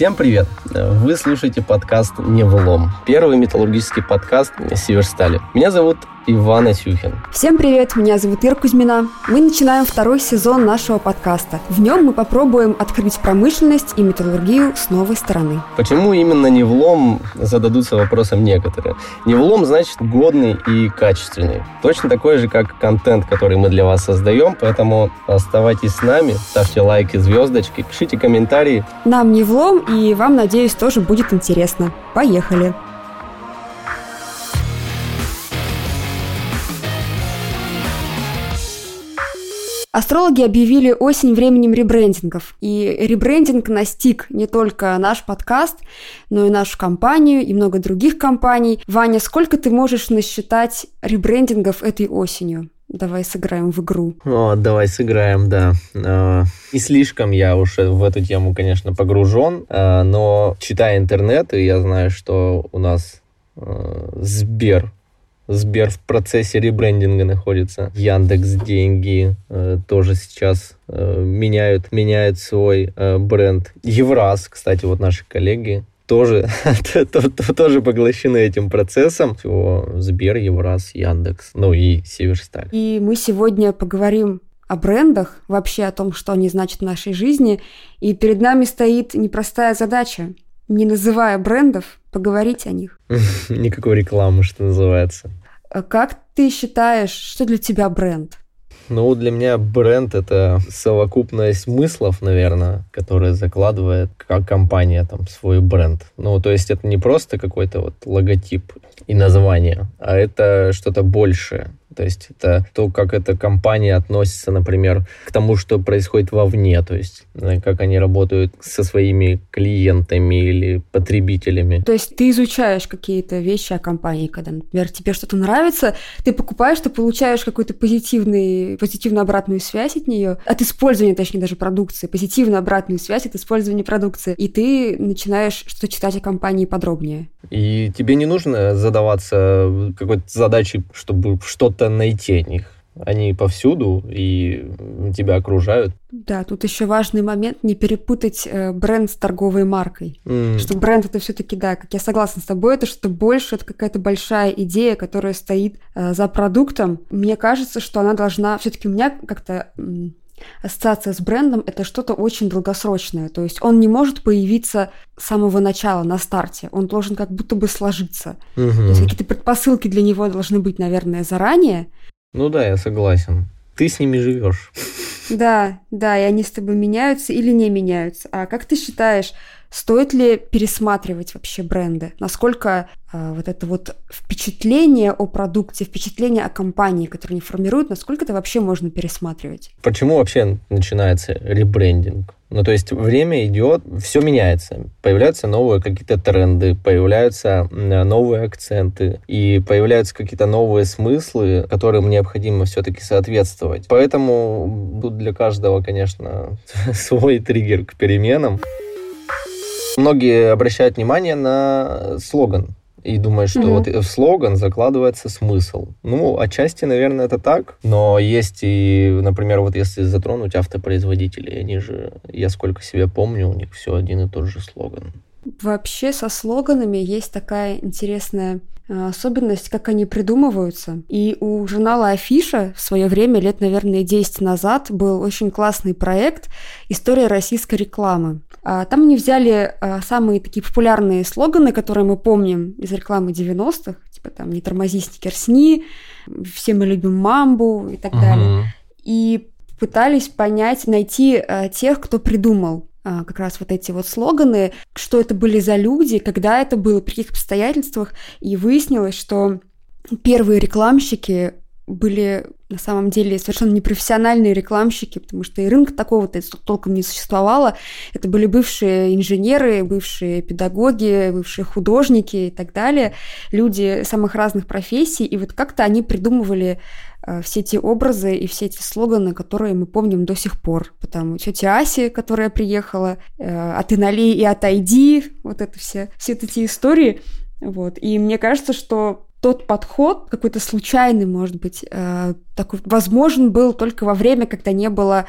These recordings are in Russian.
Всем привет! Вы слушаете подкаст «Не влом». Первый металлургический подкаст Северстали. Меня зовут Иван Асюхин. Всем привет, меня зовут Ира Кузьмина. Мы начинаем второй сезон нашего подкаста. В нем мы попробуем открыть промышленность и металлургию с новой стороны. Почему именно не влом, зададутся вопросом некоторые. Не влом значит годный и качественный. Точно такой же, как контент, который мы для вас создаем, поэтому оставайтесь с нами, ставьте лайки, звездочки, пишите комментарии. Нам не влом, и вам, надеюсь, тоже будет интересно. Поехали! Астрологи объявили осень временем ребрендингов. И ребрендинг настиг не только наш подкаст, но и нашу компанию, и много других компаний. Ваня, сколько ты можешь насчитать ребрендингов этой осенью? Давай сыграем в игру. О, давай сыграем, да. А, не слишком я уже в эту тему, конечно, погружен, а, но читая интернет, я знаю, что у нас а, Сбер Сбер в процессе ребрендинга находится. Яндекс деньги э, тоже сейчас э, меняют, меняют свой э, бренд. Евраз, кстати, вот наши коллеги тоже, тоже поглощены этим процессом. Всего Сбер, Евраз, Яндекс, ну и Северсталь. И мы сегодня поговорим о брендах, вообще о том, что они значат в нашей жизни. И перед нами стоит непростая задача не называя брендов, поговорить о них. Никакой рекламы, что называется. А как ты считаешь, что для тебя бренд? Ну, для меня бренд — это совокупность смыслов, наверное, которые закладывает как компания там свой бренд. Ну, то есть это не просто какой-то вот логотип и название, а это что-то большее. То есть это то, как эта компания относится, например, к тому, что происходит вовне, то есть как они работают со своими клиентами или потребителями. То есть ты изучаешь какие-то вещи о компании, когда, например, тебе что-то нравится, ты покупаешь, ты получаешь какую-то позитивный, позитивную обратную связь от нее, от использования, точнее, даже продукции, позитивную обратную связь от использования продукции, и ты начинаешь что-то читать о компании подробнее. И тебе не нужно задаваться какой-то задачей, чтобы что-то найти от них. Они повсюду и тебя окружают. Да, тут еще важный момент не перепутать э, бренд с торговой маркой. Mm. Что бренд это все-таки, да, как я согласна с тобой, это что больше это какая-то большая идея, которая стоит э, за продуктом. Мне кажется, что она должна все-таки у меня как-то ассоциация с брендом это что-то очень долгосрочное. То есть он не может появиться с самого начала, на старте. Он должен как будто бы сложиться. Угу. То есть какие-то предпосылки для него должны быть, наверное, заранее. Ну да, я согласен. Ты с ними живешь. Да, да, и они с тобой меняются или не меняются. А как ты считаешь, Стоит ли пересматривать вообще бренды? Насколько э, вот это вот впечатление о продукте, впечатление о компании, которую они формируют, насколько это вообще можно пересматривать? Почему вообще начинается ребрендинг? Ну, то есть время идет, все меняется. Появляются новые какие-то тренды, появляются новые акценты, и появляются какие-то новые смыслы, которым необходимо все-таки соответствовать. Поэтому для каждого, конечно, свой триггер к переменам. Многие обращают внимание на слоган и думают, что mm-hmm. вот в слоган закладывается смысл. Ну, отчасти, наверное, это так, но есть и, например, вот если затронуть автопроизводителей, они же, я сколько себя помню, у них все один и тот же слоган. Вообще со слоганами есть такая интересная особенность, как они придумываются. И у журнала Афиша в свое время, лет, наверное, 10 назад, был очень классный проект «История российской рекламы». А, там они взяли а, самые такие популярные слоганы, которые мы помним из рекламы 90-х, типа там «Не тормози, стикерсни», «Все мы любим мамбу» и так uh-huh. далее. И пытались понять, найти тех, кто придумал а, как раз вот эти вот слоганы, что это были за люди, когда это было, при каких обстоятельствах, и выяснилось, что первые рекламщики были на самом деле совершенно непрофессиональные рекламщики, потому что и рынка такого-то толком не существовало. Это были бывшие инженеры, бывшие педагоги, бывшие художники и так далее, люди самых разных профессий, и вот как-то они придумывали все эти образы и все эти слоганы, которые мы помним до сих пор. Потому тетя Аси, которая приехала, э, «А ты налей и отойди», вот это все, все эти истории. Вот. И мне кажется, что тот подход, какой-то случайный, может быть, э, такой, возможен был только во время, когда не было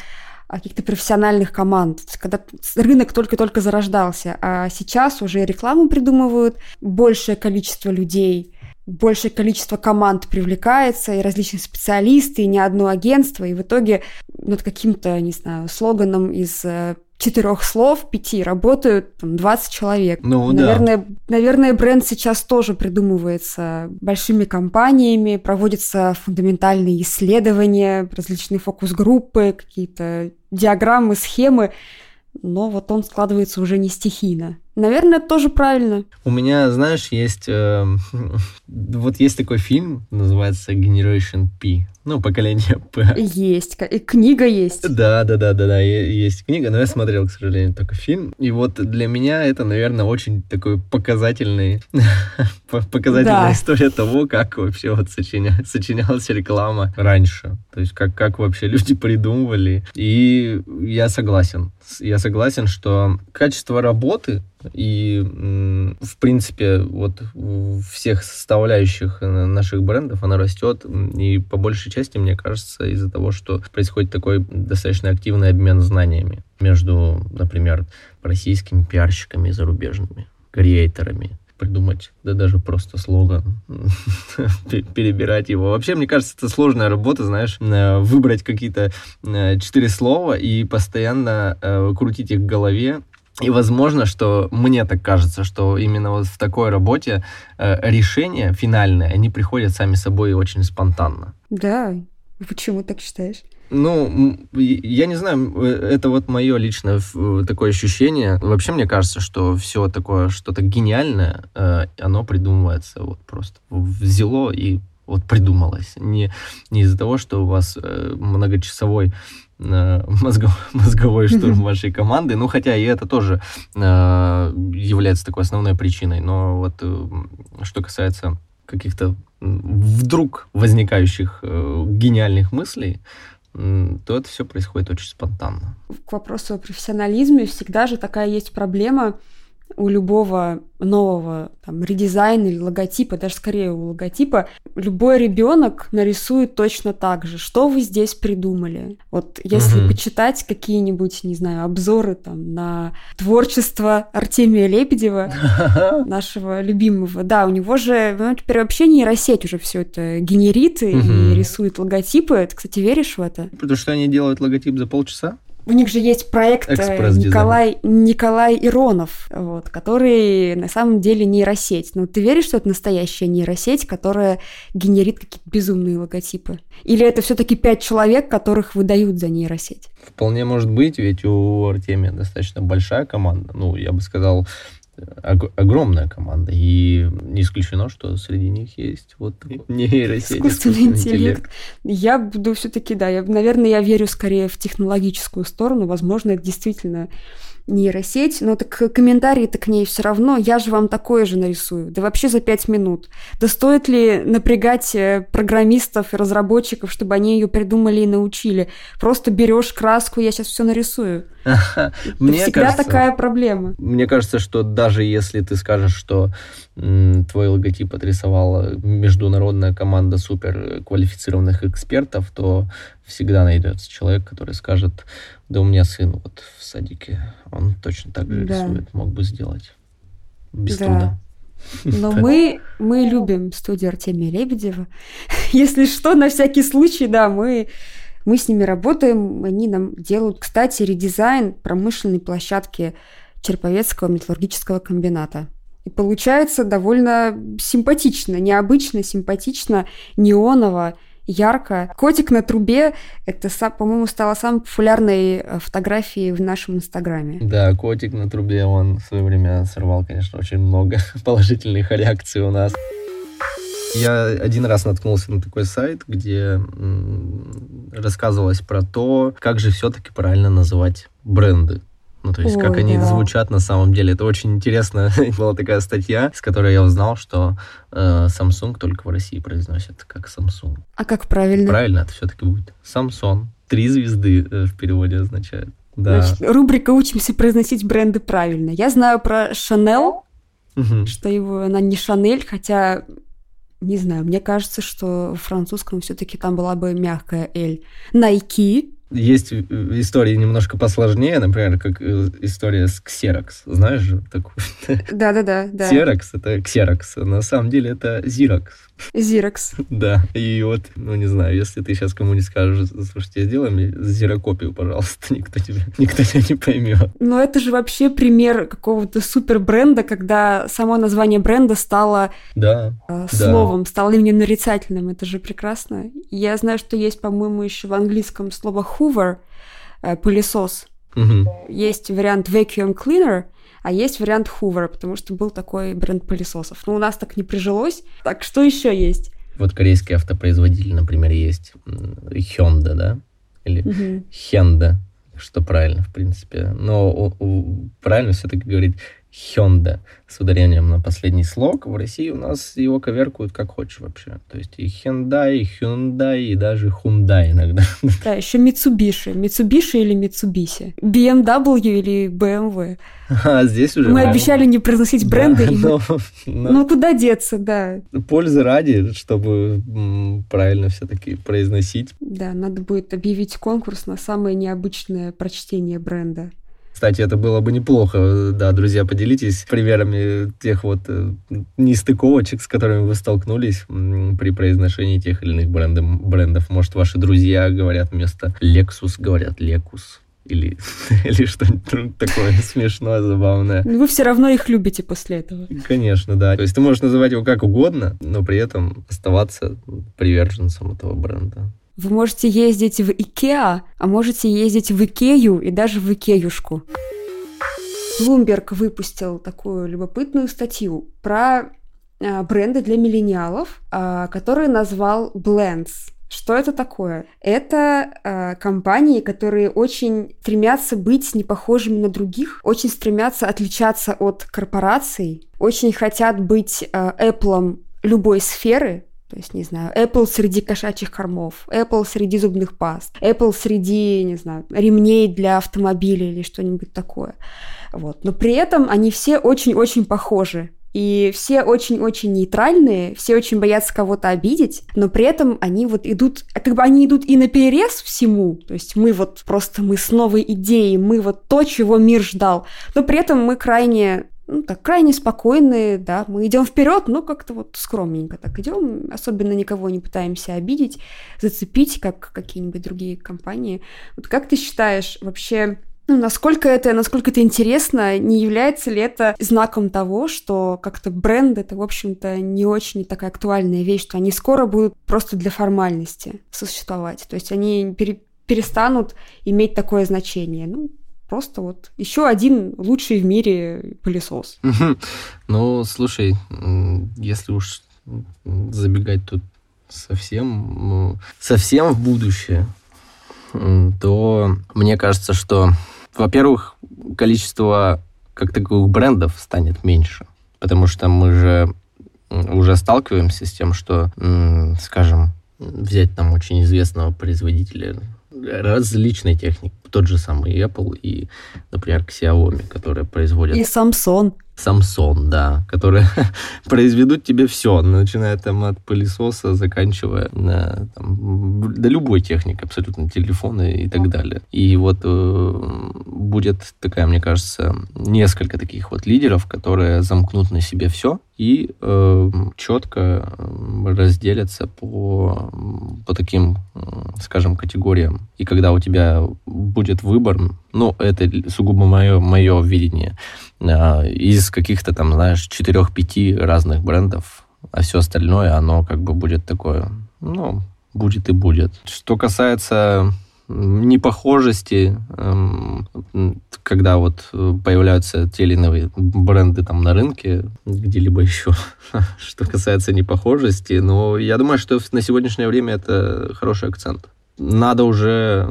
каких-то профессиональных команд, когда рынок только-только зарождался, а сейчас уже рекламу придумывают большее количество людей, большее количество команд привлекается, и различные специалисты, и не одно агентство, и в итоге над каким-то, не знаю, слоганом из э, четырех слов, пяти, работают там, 20 человек. Ну, наверное, да. наверное, бренд сейчас тоже придумывается большими компаниями, проводятся фундаментальные исследования, различные фокус-группы, какие-то диаграммы, схемы, но вот он складывается уже не стихийно. Наверное, это тоже правильно. У меня, знаешь, есть... Э, вот есть такой фильм, называется Generation P. Ну, поколение П. Есть. И книга есть. Да, да, да, да, да, есть книга, но я смотрел, к сожалению, только фильм. И вот для меня это, наверное, очень такой показательный, показательная да. история того, как вообще вот сочиня, сочинялась реклама раньше. То есть как, как вообще люди придумывали. И я согласен. Я согласен, что качество работы и, в принципе, вот всех составляющих наших брендов она растет. И по большей части, мне кажется, из-за того, что происходит такой достаточно активный обмен знаниями между, например, российскими пиарщиками и зарубежными креаторами придумать, да даже просто слоган, перебирать его. Вообще, мне кажется, это сложная работа, знаешь, э, выбрать какие-то э, четыре слова и постоянно э, крутить их в голове и возможно, что мне так кажется, что именно вот в такой работе э, решения финальные, они приходят сами собой очень спонтанно. Да, почему так считаешь? Ну, я не знаю, э, это вот мое личное э, такое ощущение. Вообще, мне кажется, что все такое, что-то гениальное, э, оно придумывается вот просто взяло и вот придумалось. Не, не из-за того, что у вас многочасовой мозговой, мозговой штурм вашей команды. Ну, хотя и это тоже э, является такой основной причиной. Но вот э, что касается каких-то вдруг возникающих э, гениальных мыслей, то это все происходит очень спонтанно. К вопросу о профессионализме всегда же такая есть проблема у любого нового там, редизайна или логотипа, даже скорее у логотипа, любой ребенок нарисует точно так же. Что вы здесь придумали? Вот если угу. почитать какие-нибудь, не знаю, обзоры там на творчество Артемия Лебедева, нашего любимого, да, у него же ну, теперь вообще нейросеть уже все это генерит и рисует логотипы. Ты, кстати, веришь в это? Потому что они делают логотип за полчаса? У них же есть проект э, Николай, Николай Иронов, вот, который на самом деле нейросеть. Но ты веришь, что это настоящая нейросеть, которая генерит какие-то безумные логотипы? Или это все-таки пять человек, которых выдают за нейросеть? Вполне может быть, ведь у Артемия достаточно большая команда. Ну, я бы сказал, огромная команда. И не исключено, что среди них есть вот нейросеть. Искусственный интеллект. Я буду все-таки, да, я, наверное, я верю скорее в технологическую сторону. Возможно, это действительно нейросеть, но так комментарии-то к ней все равно, я же вам такое же нарисую, да вообще за пять минут. Да стоит ли напрягать э, программистов и разработчиков, чтобы они ее придумали и научили? Просто берешь краску, я сейчас все нарисую. Мне всегда кажется, такая проблема. Мне кажется, что даже если ты скажешь, что м, твой логотип отрисовала международная команда супер квалифицированных экспертов, то всегда найдется человек, который скажет, да у меня сын вот в садике, он точно так же да. рисует, мог бы сделать без да. труда. Но мы, мы любим студию Артемия Лебедева. Если что, на всякий случай, да, мы мы с ними работаем, они нам делают, кстати, редизайн промышленной площадки Черповецкого металлургического комбината. И получается довольно симпатично, необычно, симпатично, неоново, ярко. Котик на трубе – это, по-моему, стало самой популярной э, фотографией в нашем инстаграме. Да, котик на трубе, он в свое время сорвал, конечно, очень много положительных реакций у нас. Я один раз наткнулся на такой сайт, где рассказывалось про то, как же все-таки правильно называть бренды. Ну, то есть, Ой, как они да. звучат на самом деле. Это очень интересно. Была такая статья, с которой я узнал, что э, Samsung только в России произносят как Samsung. А как правильно? Правильно это все-таки будет Samsung. Три звезды э, в переводе означает. Да. Значит, рубрика «Учимся произносить бренды правильно». Я знаю про Chanel, угу. что его она не Шанель, хотя не знаю, мне кажется, что в французском все-таки там была бы мягкая L. Nike. Есть истории немножко посложнее, например, как э, история с Xerox. Знаешь же такую? Да-да-да. Xerox — это Xerox. На самом деле это Xerox. Xerox. Да, и вот, ну не знаю, если ты сейчас кому-нибудь скажешь, слушайте, сделай мне зерокопию, пожалуйста, никто тебя, никто тебя не поймет. Но это же вообще пример какого-то супер бренда, когда само название бренда стало да, э, словом, да. стало именно нарицательным. Это же прекрасно. Я знаю, что есть, по-моему, еще в английском слово Hoover, э, пылесос. Угу. Есть вариант vacuum cleaner, а есть вариант Hoover, потому что был такой бренд пылесосов. Но у нас так не прижилось. Так, что еще есть? Вот корейский автопроизводитель, например, есть Hyundai, да? Или угу. Hyundai, что правильно, в принципе. Но правильно все-таки говорить Hyundai с ударением на последний слог. В России у нас его коверкуют как хочешь вообще. То есть и Hyundai, и Hyundai, и даже Hyundai иногда. Да, еще Mitsubishi. Mitsubishi или Mitsubishi. BMW или BMW. А здесь уже... Мы обещали не произносить бренды. Да, но, но... Ну, куда деться, да. Пользы ради, чтобы правильно все-таки произносить. Да, надо будет объявить конкурс на самое необычное прочтение бренда. Кстати, это было бы неплохо. Да, друзья, поделитесь примерами тех вот э, нестыковочек, с которыми вы столкнулись при произношении тех или иных брендов. брендов. Может, ваши друзья говорят вместо Lexus, говорят Лекус или, или что-нибудь такое смешное, забавное. Вы все равно их любите после этого. Конечно, да. То есть ты можешь называть его как угодно, но при этом оставаться приверженцем этого бренда. Вы можете ездить в Икеа, а можете ездить в Икею и даже в Икеюшку. Bloomberg выпустил такую любопытную статью про э, бренды для миллениалов, э, который назвал Blends. Что это такое? Это э, компании, которые очень стремятся быть не похожими на других, очень стремятся отличаться от корпораций, очень хотят быть э, Apple любой сферы, то есть, не знаю, Apple среди кошачьих кормов, Apple среди зубных паст, Apple среди, не знаю, ремней для автомобиля или что-нибудь такое. Вот. Но при этом они все очень-очень похожи. И все очень-очень нейтральные, все очень боятся кого-то обидеть, но при этом они вот идут, как бы они идут и на перерез всему, то есть мы вот просто мы с новой идеей, мы вот то, чего мир ждал, но при этом мы крайне ну, так, крайне спокойные, да, мы идем вперед, но как-то вот скромненько так идем, особенно никого не пытаемся обидеть, зацепить, как какие-нибудь другие компании. Вот как ты считаешь, вообще ну, насколько это, насколько это интересно, не является ли это знаком того, что как-то бренд это, в общем-то, не очень такая актуальная вещь, что они скоро будут просто для формальности существовать. То есть они пере перестанут иметь такое значение. Ну, Просто вот еще один лучший в мире пылесос. Ну, слушай, если уж забегать тут совсем, ну, совсем в будущее, то мне кажется, что, во-первых, количество как таковых брендов станет меньше, потому что мы же уже сталкиваемся с тем, что, скажем, взять там очень известного производителя различной техники, тот же самый Apple и, например, Xiaomi, которые производят... И Samsung. Samsung, да, которые произведут тебе все, начиная там от пылесоса, заканчивая на, там, да любой техник, абсолютно телефоны и так далее. И вот э, будет такая, мне кажется, несколько таких вот лидеров, которые замкнут на себе все и э, четко разделятся по, по таким, скажем, категориям. И когда у тебя будет выбор, ну, это сугубо мое, мое видение, из каких-то там, знаешь, четырех-пяти разных брендов, а все остальное, оно как бы будет такое, ну, будет и будет. Что касается непохожести, эм, когда вот появляются те или иные бренды там на рынке, где-либо еще, что касается непохожести, но я думаю, что на сегодняшнее время это хороший акцент надо уже,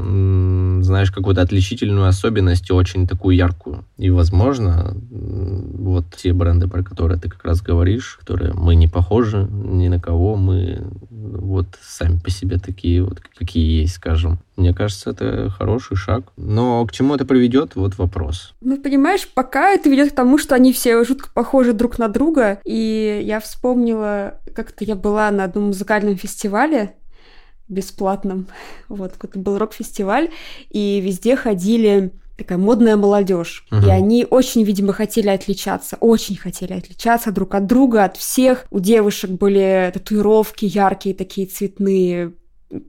знаешь, какую-то отличительную особенность, очень такую яркую. И, возможно, вот те бренды, про которые ты как раз говоришь, которые мы не похожи ни на кого, мы вот сами по себе такие вот, какие есть, скажем. Мне кажется, это хороший шаг. Но к чему это приведет, вот вопрос. Ну, понимаешь, пока это ведет к тому, что они все жутко похожи друг на друга. И я вспомнила, как-то я была на одном музыкальном фестивале, бесплатном. Вот, это был рок-фестиваль, и везде ходили такая модная молодежь. Угу. И они очень, видимо, хотели отличаться, очень хотели отличаться друг от друга, от всех. У девушек были татуировки яркие, такие цветные,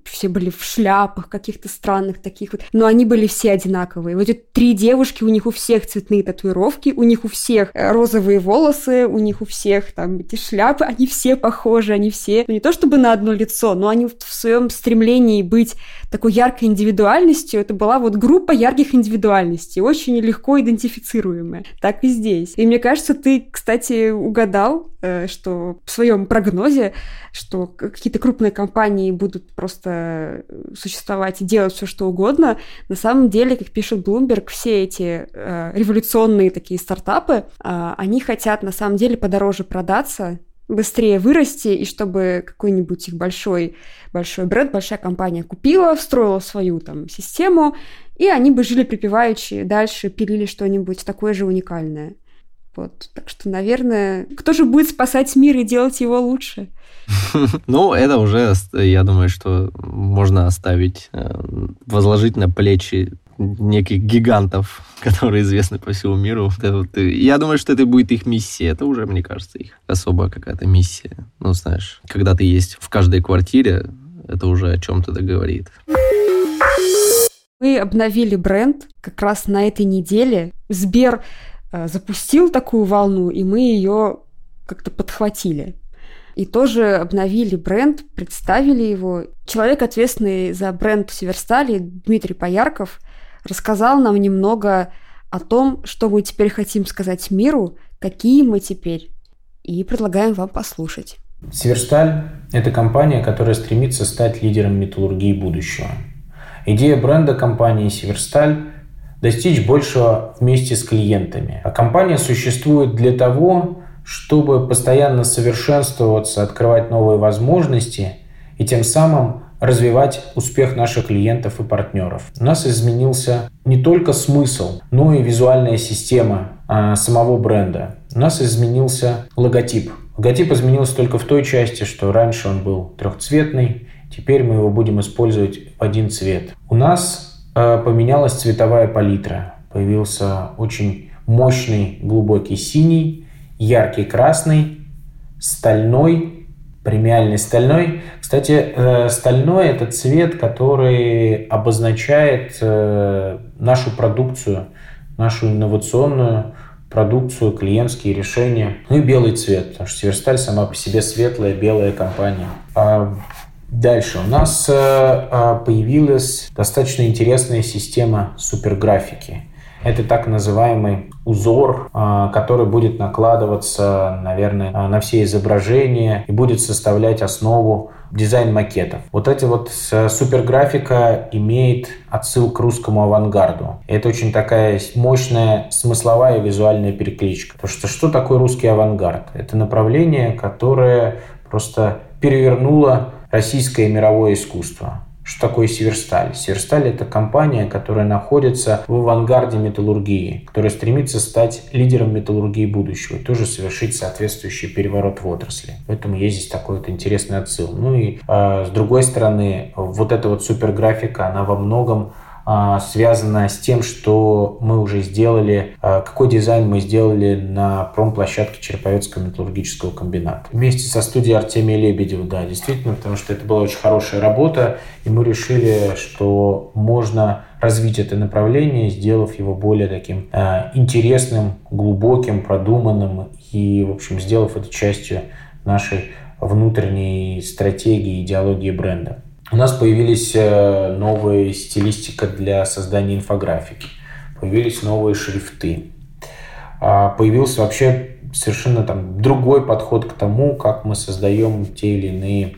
все были в шляпах каких-то странных таких вот, но они были все одинаковые. Вот эти три девушки, у них у всех цветные татуировки, у них у всех э, розовые волосы, у них у всех там эти шляпы, они все похожи, они все, ну не то чтобы на одно лицо, но они в своем стремлении быть такой яркой индивидуальностью, это была вот группа ярких индивидуальностей, очень легко идентифицируемая. Так и здесь. И мне кажется, ты, кстати, угадал, э, что в своем прогнозе, что какие-то крупные компании будут просто существовать и делать все, что угодно. На самом деле, как пишет Bloomberg, все эти э, революционные такие стартапы, э, они хотят на самом деле подороже продаться, быстрее вырасти, и чтобы какой-нибудь их большой, большой бренд, большая компания купила, встроила свою там систему, и они бы жили припеваючи, дальше пилили что-нибудь такое же уникальное. Вот, так что, наверное, кто же будет спасать мир и делать его лучше? Ну, это уже, я думаю, что можно оставить, э, возложить на плечи неких гигантов, которые известны по всему миру. Я думаю, что это будет их миссия. Это уже, мне кажется, их особая какая-то миссия. Ну, знаешь, когда ты есть в каждой квартире, это уже о чем-то договорит. Мы обновили бренд как раз на этой неделе. Сбер запустил такую волну, и мы ее как-то подхватили. И тоже обновили бренд, представили его. Человек, ответственный за бренд Северстали, Дмитрий Поярков – рассказал нам немного о том, что мы теперь хотим сказать миру, какие мы теперь, и предлагаем вам послушать. Северсталь – это компания, которая стремится стать лидером металлургии будущего. Идея бренда компании Северсталь – достичь большего вместе с клиентами. А компания существует для того, чтобы постоянно совершенствоваться, открывать новые возможности и тем самым развивать успех наших клиентов и партнеров. У нас изменился не только смысл, но и визуальная система а, самого бренда. У нас изменился логотип. Логотип изменился только в той части, что раньше он был трехцветный, теперь мы его будем использовать в один цвет. У нас поменялась цветовая палитра. Появился очень мощный глубокий синий, яркий красный, стальной, премиальный стальной. Кстати, э, стальной – это цвет, который обозначает э, нашу продукцию, нашу инновационную продукцию, клиентские решения. Ну и белый цвет, потому что Северсталь сама по себе светлая, белая компания. А дальше у нас э, появилась достаточно интересная система суперграфики. Это так называемый узор, а, который будет накладываться, наверное, на все изображения и будет составлять основу дизайн-макетов. Вот эти вот суперграфика имеет отсыл к русскому авангарду. Это очень такая мощная смысловая и визуальная перекличка. Потому что что такое русский авангард? Это направление, которое просто перевернуло российское мировое искусство. Что такое Северсталь? Северсталь – это компания, которая находится в авангарде металлургии, которая стремится стать лидером металлургии будущего и тоже совершить соответствующий переворот в отрасли. Поэтому есть здесь такой вот интересный отсыл. Ну и э, с другой стороны, вот эта вот суперграфика, она во многом связано с тем, что мы уже сделали, а, какой дизайн мы сделали на промплощадке Череповецкого металлургического комбината. Вместе со студией Артемия Лебедева, да, действительно, потому что это была очень хорошая работа, и мы решили, что можно развить это направление, сделав его более таким э, интересным, глубоким, продуманным и, в общем, сделав это частью нашей внутренней стратегии, идеологии бренда. У нас появились э, новые стилистика для создания инфографики, появились новые шрифты, а, появился вообще совершенно там другой подход к тому, как мы создаем те или иные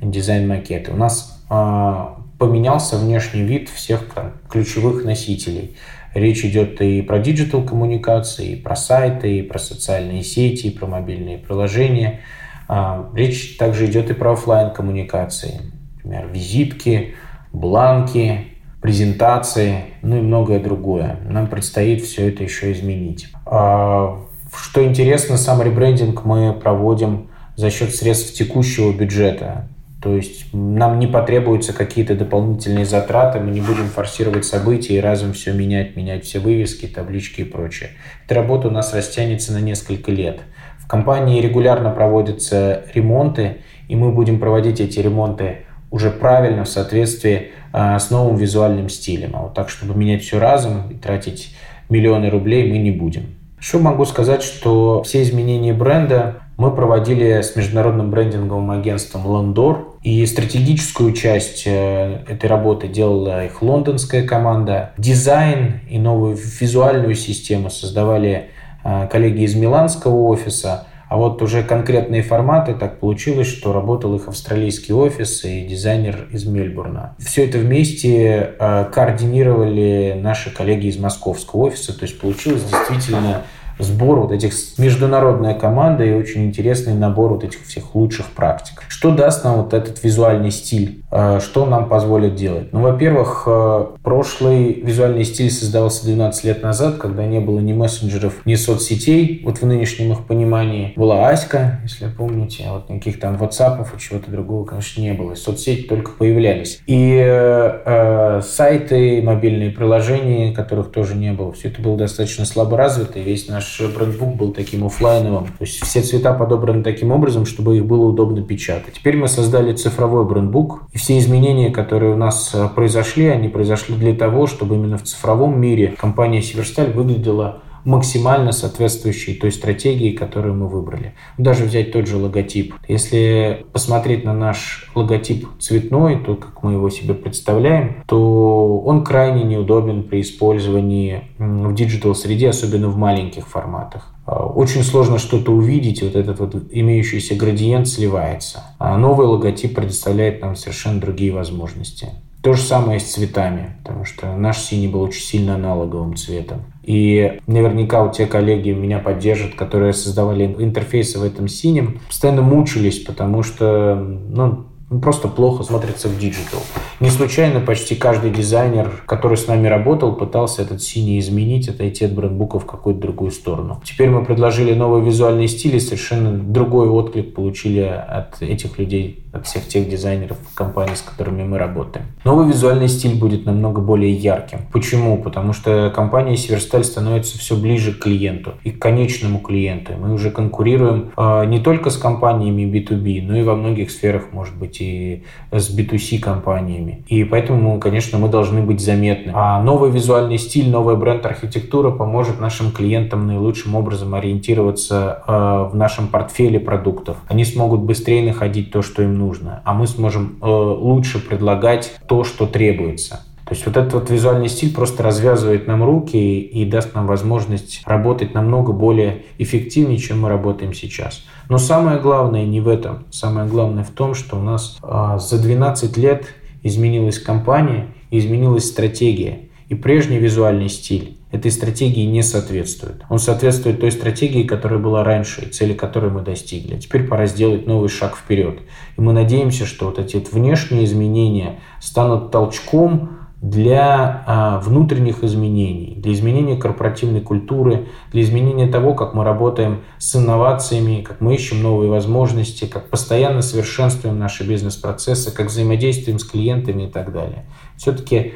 дизайн-макеты. У нас а, поменялся внешний вид всех там, ключевых носителей. Речь идет и про digital коммуникации, и про сайты, и про социальные сети, и про мобильные приложения. А, речь также идет и про офлайн коммуникации например, визитки, бланки, презентации, ну и многое другое. Нам предстоит все это еще изменить. А, что интересно, сам ребрендинг мы проводим за счет средств текущего бюджета. То есть нам не потребуются какие-то дополнительные затраты, мы не будем форсировать события и разом все менять, менять все вывески, таблички и прочее. Эта работа у нас растянется на несколько лет. В компании регулярно проводятся ремонты, и мы будем проводить эти ремонты уже правильно, в соответствии э, с новым визуальным стилем. А вот так, чтобы менять все разом и тратить миллионы рублей, мы не будем. Еще могу сказать, что все изменения бренда мы проводили с международным брендинговым агентством Лондор. И стратегическую часть э, этой работы делала их лондонская команда. Дизайн и новую визуальную систему создавали э, коллеги из миланского офиса. А вот уже конкретные форматы так получилось, что работал их австралийский офис и дизайнер из Мельбурна. Все это вместе э, координировали наши коллеги из московского офиса. То есть получилось действительно сбор вот этих международная команда и очень интересный набор вот этих всех лучших практик. Что даст нам вот этот визуальный стиль? Э, что нам позволит делать? Ну, во-первых, э, прошлый визуальный стиль создавался 12 лет назад, когда не было ни мессенджеров, ни соцсетей, вот в нынешнем их понимании. Была Аська, если помните, а вот никаких там WhatsApp и чего-то другого, конечно, не было. Соцсети только появлялись. И э, сайты, мобильные приложения, которых тоже не было. Все это было достаточно слабо развито, и весь наш брендбук был таким офлайновым. То есть все цвета подобраны таким образом, чтобы их было удобно печатать. Теперь мы создали цифровой брендбук, и все изменения, которые у нас э, произошли, они произошли для того, чтобы именно в цифровом мире компания Северсталь выглядела максимально соответствующей той стратегии, которую мы выбрали. Даже взять тот же логотип. Если посмотреть на наш логотип цветной, то, как мы его себе представляем, то он крайне неудобен при использовании в digital -среде, особенно в маленьких форматах. А, очень сложно что-то увидеть, вот этот вот имеющийся градиент сливается. А новый логотип предоставляет нам совершенно другие возможности. То же самое с цветами, потому что наш синий был очень сильно аналоговым цветом. И наверняка у те коллеги меня поддержат, которые создавали интерфейсы в этом синем, постоянно мучились, потому что ну, просто плохо смотрится в digital. Не случайно почти каждый дизайнер, который с нами работал, пытался этот синий изменить, отойти от брендбука в какую-то другую сторону. Теперь мы предложили новый визуальный стиль и совершенно другой отклик получили от этих людей, от всех тех дизайнеров компаний, с которыми мы работаем. Новый визуальный стиль будет намного более ярким. Почему? Потому что компания Северсталь становится все ближе к клиенту и к конечному клиенту. Мы уже конкурируем э, не только с компаниями B2B, но и во многих сферах, может быть, и с B2C компаниями. И поэтому, конечно, мы должны быть заметны. А новый визуальный стиль, новая бренд-архитектура поможет нашим клиентам наилучшим образом ориентироваться э, в нашем портфеле продуктов. Они смогут быстрее находить то, что им нужно, а мы сможем э, лучше предлагать то, что требуется. То есть вот этот вот визуальный стиль просто развязывает нам руки и, и даст нам возможность работать намного более эффективнее, чем мы работаем сейчас. Но самое главное не в этом. Самое главное в том, что у нас э, за 12 лет изменилась компания, изменилась стратегия. И прежний визуальный стиль этой стратегии не соответствует. Он соответствует той стратегии, которая была раньше, и цели которой мы достигли. А теперь пора сделать новый шаг вперед. И мы надеемся, что вот эти вот внешние изменения станут толчком для а, внутренних изменений, для изменения корпоративной культуры, для изменения того, как мы работаем с инновациями, как мы ищем новые возможности, как постоянно совершенствуем наши бизнес-процессы, как взаимодействуем с клиентами и так далее. Все-таки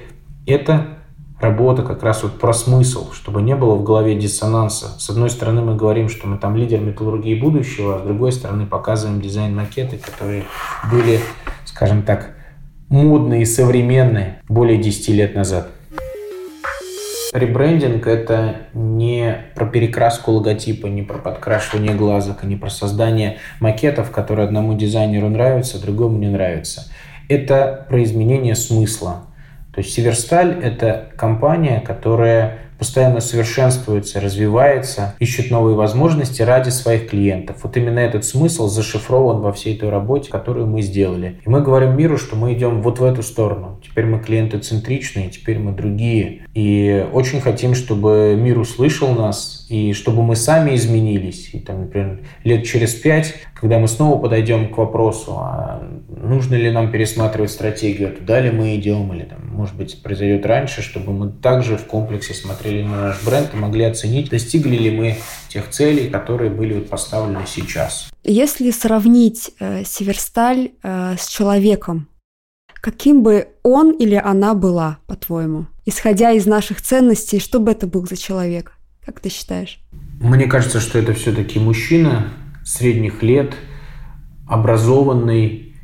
это работа как раз вот про смысл, чтобы не было в голове диссонанса. С одной стороны, мы говорим, что мы там лидер металлургии будущего, а с другой стороны, показываем дизайн-макеты, которые были, скажем так, модные и современные более 10 лет назад. Ребрендинг – это не про перекраску логотипа, не про подкрашивание глазок, не про создание макетов, которые одному дизайнеру нравятся, другому не нравятся. Это про изменение смысла, то есть Северсталь – это компания, которая постоянно совершенствуется, развивается, ищет новые возможности ради своих клиентов. Вот именно этот смысл зашифрован во всей этой работе, которую мы сделали. И мы говорим миру, что мы идем вот в эту сторону. Теперь мы клиентоцентричные, теперь мы другие. И очень хотим, чтобы мир услышал нас и чтобы мы сами изменились. И, там, например, лет через пять, когда мы снова подойдем к вопросу, а нужно ли нам пересматривать стратегию, туда ли мы идем, или, там, может быть, произойдет раньше, чтобы мы также в комплексе смотрели на наш бренд и могли оценить, достигли ли мы тех целей, которые были поставлены сейчас. Если сравнить э, Северсталь э, с человеком, каким бы он или она была, по-твоему? Исходя из наших ценностей, что бы это был за человек? Как ты считаешь? Мне кажется, что это все-таки мужчина средних лет, образованный,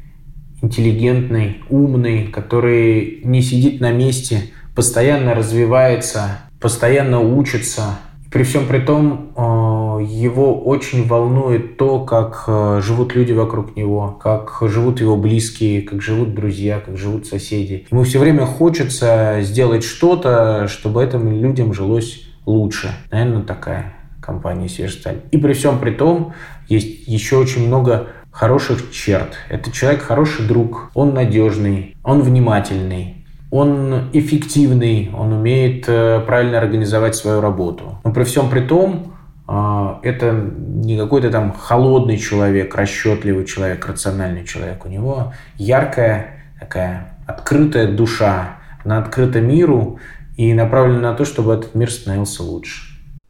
интеллигентный, умный, который не сидит на месте, постоянно развивается, постоянно учится. При всем при том, э, его очень волнует то, как э, живут люди вокруг него, как живут его близкие, как живут друзья, как живут соседи. Ему все время хочется сделать что-то, чтобы этим людям жилось лучше. Наверное, такая компания Северсталь. И при всем при том, есть еще очень много хороших черт. Это человек хороший друг, он надежный, он внимательный, он эффективный, он умеет э, правильно организовать свою работу. Но при всем при том, э, это не какой-то там холодный человек, расчетливый человек, рациональный человек. У него яркая такая открытая душа, она открыта миру, и направлены на то, чтобы этот мир становился лучше.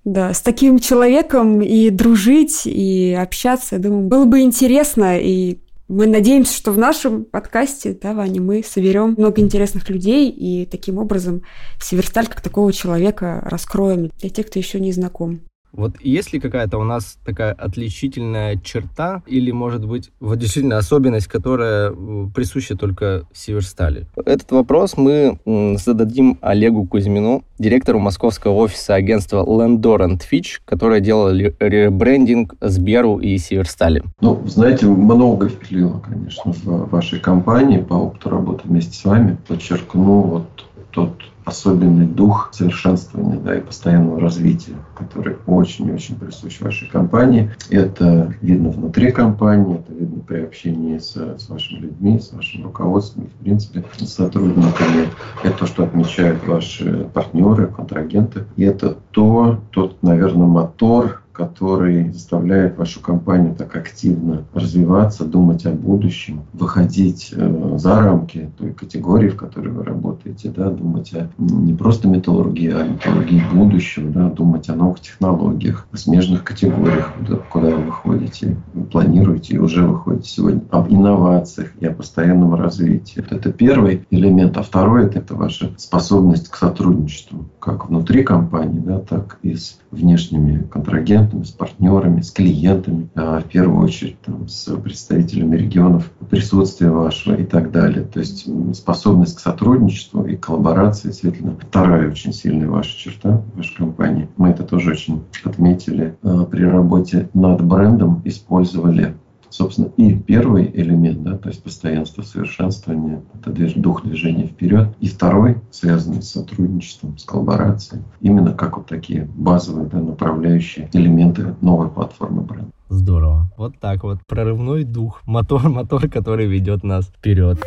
Да, с таким человеком и дружить, и общаться, я думаю, было бы интересно, и мы надеемся, что в нашем подкасте, да, Ваня, мы соберем много интересных людей и таким образом Северсталь как такого человека раскроем для тех, кто еще не знаком. Вот есть ли какая-то у нас такая отличительная черта или, может быть, вот действительно особенность, которая присуща только Северстали? Этот вопрос мы зададим Олегу Кузьмину, директору московского офиса агентства Landor Fitch, которое делало ребрендинг Сберу и Северстали. Ну, знаете, много впилило, конечно, в вашей компании по опыту работы вместе с вами. Подчеркну вот тот особенный дух совершенствования да, и постоянного развития, который очень-очень присущ вашей компании. Это видно внутри компании, это видно при общении с, с вашими людьми, с вашим руководством в принципе, с сотрудниками. Это то, что отмечают ваши партнеры, контрагенты. И это то, тот, наверное, мотор, который заставляет вашу компанию так активно развиваться, думать о будущем, выходить э, за рамки той категории, в которой вы работаете, да, думать о не просто металлургии, а металлургии будущего, да, думать о новых технологиях, о смежных категориях, куда, вы выходите, вы планируете и уже выходите сегодня, об инновациях и о постоянном развитии. Вот это первый элемент. А второй – это ваша способность к сотрудничеству, как внутри компании, да, так и с внешними контрагентами, с партнерами, с клиентами, а в первую очередь там, с представителями регионов, присутствие вашего и так далее. То есть способность к сотрудничеству и коллаборации, действительно, вторая очень сильная ваша черта вашей компании. Мы это тоже очень отметили а, при работе над брендом, использовали собственно, и первый элемент, да, то есть постоянство, совершенствование, это дух движения вперед. И второй, связанный с сотрудничеством, с коллаборацией, именно как вот такие базовые да, направляющие элементы новой платформы бренда. Здорово. Вот так вот. Прорывной дух. Мотор, мотор, который ведет нас вперед.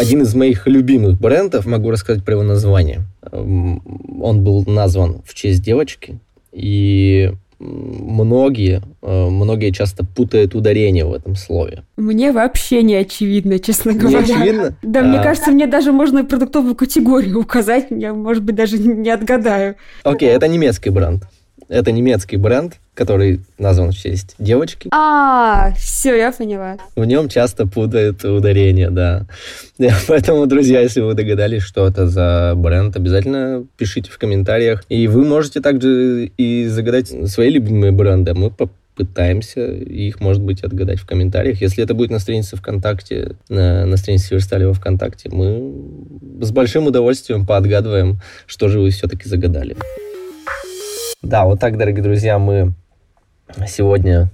Один из моих любимых брендов, могу рассказать про его название. Он был назван в честь девочки. И многие, э, многие часто путают ударение в этом слове. Мне вообще не очевидно, честно говоря. Не очевидно? Да, а... мне кажется, мне даже можно продуктовую категорию указать, я, может быть, даже не отгадаю. Окей, это немецкий бренд. Это немецкий бренд, который назван в честь девочки. А, все, я поняла. В нем часто путают ударение, да. Поэтому, друзья, если вы догадались, что это за бренд, обязательно пишите в комментариях. И вы можете также и загадать свои любимые бренды. Мы попытаемся их, может быть, отгадать в комментариях. Если это будет на странице ВКонтакте, на, на странице Северстали во ВКонтакте, мы с большим удовольствием поотгадываем, что же вы все-таки загадали. Да, вот так, дорогие друзья, мы сегодня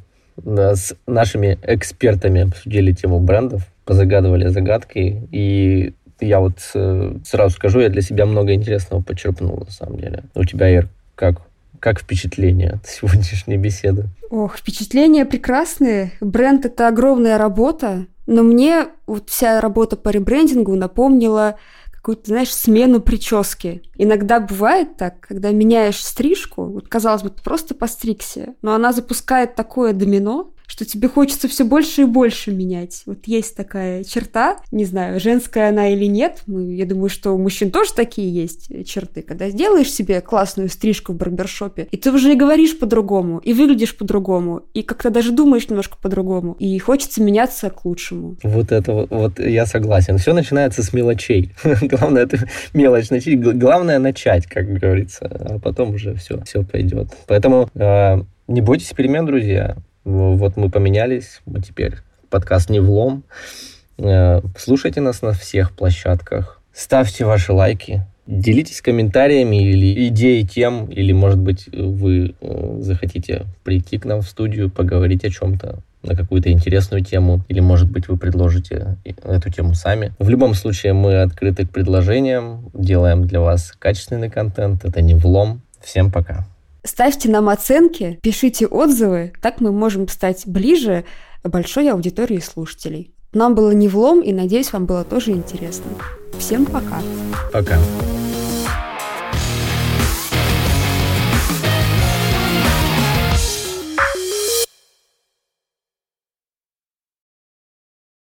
с нашими экспертами обсудили тему брендов, позагадывали загадки, и я вот э, сразу скажу, я для себя много интересного почерпнул, на самом деле. У тебя, Ир, как как впечатление от сегодняшней беседы? Ох, впечатления прекрасные. Бренд — это огромная работа, но мне вот вся работа по ребрендингу напомнила какую-то, знаешь, смену прически. Иногда бывает так, когда меняешь стрижку, вот казалось бы, ты просто постригся, но она запускает такое домино, что тебе хочется все больше и больше менять. Вот есть такая черта, не знаю, женская она или нет, мы, я думаю, что у мужчин тоже такие есть черты, когда сделаешь себе классную стрижку в барбершопе, и ты уже и говоришь по-другому, и выглядишь по-другому, и как-то даже думаешь немножко по-другому, и хочется меняться к лучшему. Вот это вот, вот я согласен. Все начинается с мелочей. Главное это мелочь начать, главное начать, как говорится, а потом уже все, все пойдет. Поэтому э, не бойтесь перемен, друзья. Вот мы поменялись, мы теперь подкаст не влом. Э, слушайте нас на всех площадках. Ставьте ваши лайки, делитесь комментариями или идеей тем, или, может быть, вы э, захотите прийти к нам в студию, поговорить о чем-то на какую-то интересную тему, или, может быть, вы предложите эту тему сами. В любом случае, мы открыты к предложениям, делаем для вас качественный контент, это не влом. Всем пока. Ставьте нам оценки, пишите отзывы, так мы можем стать ближе большой аудитории слушателей. Нам было не влом, и надеюсь, вам было тоже интересно. Всем пока. Пока.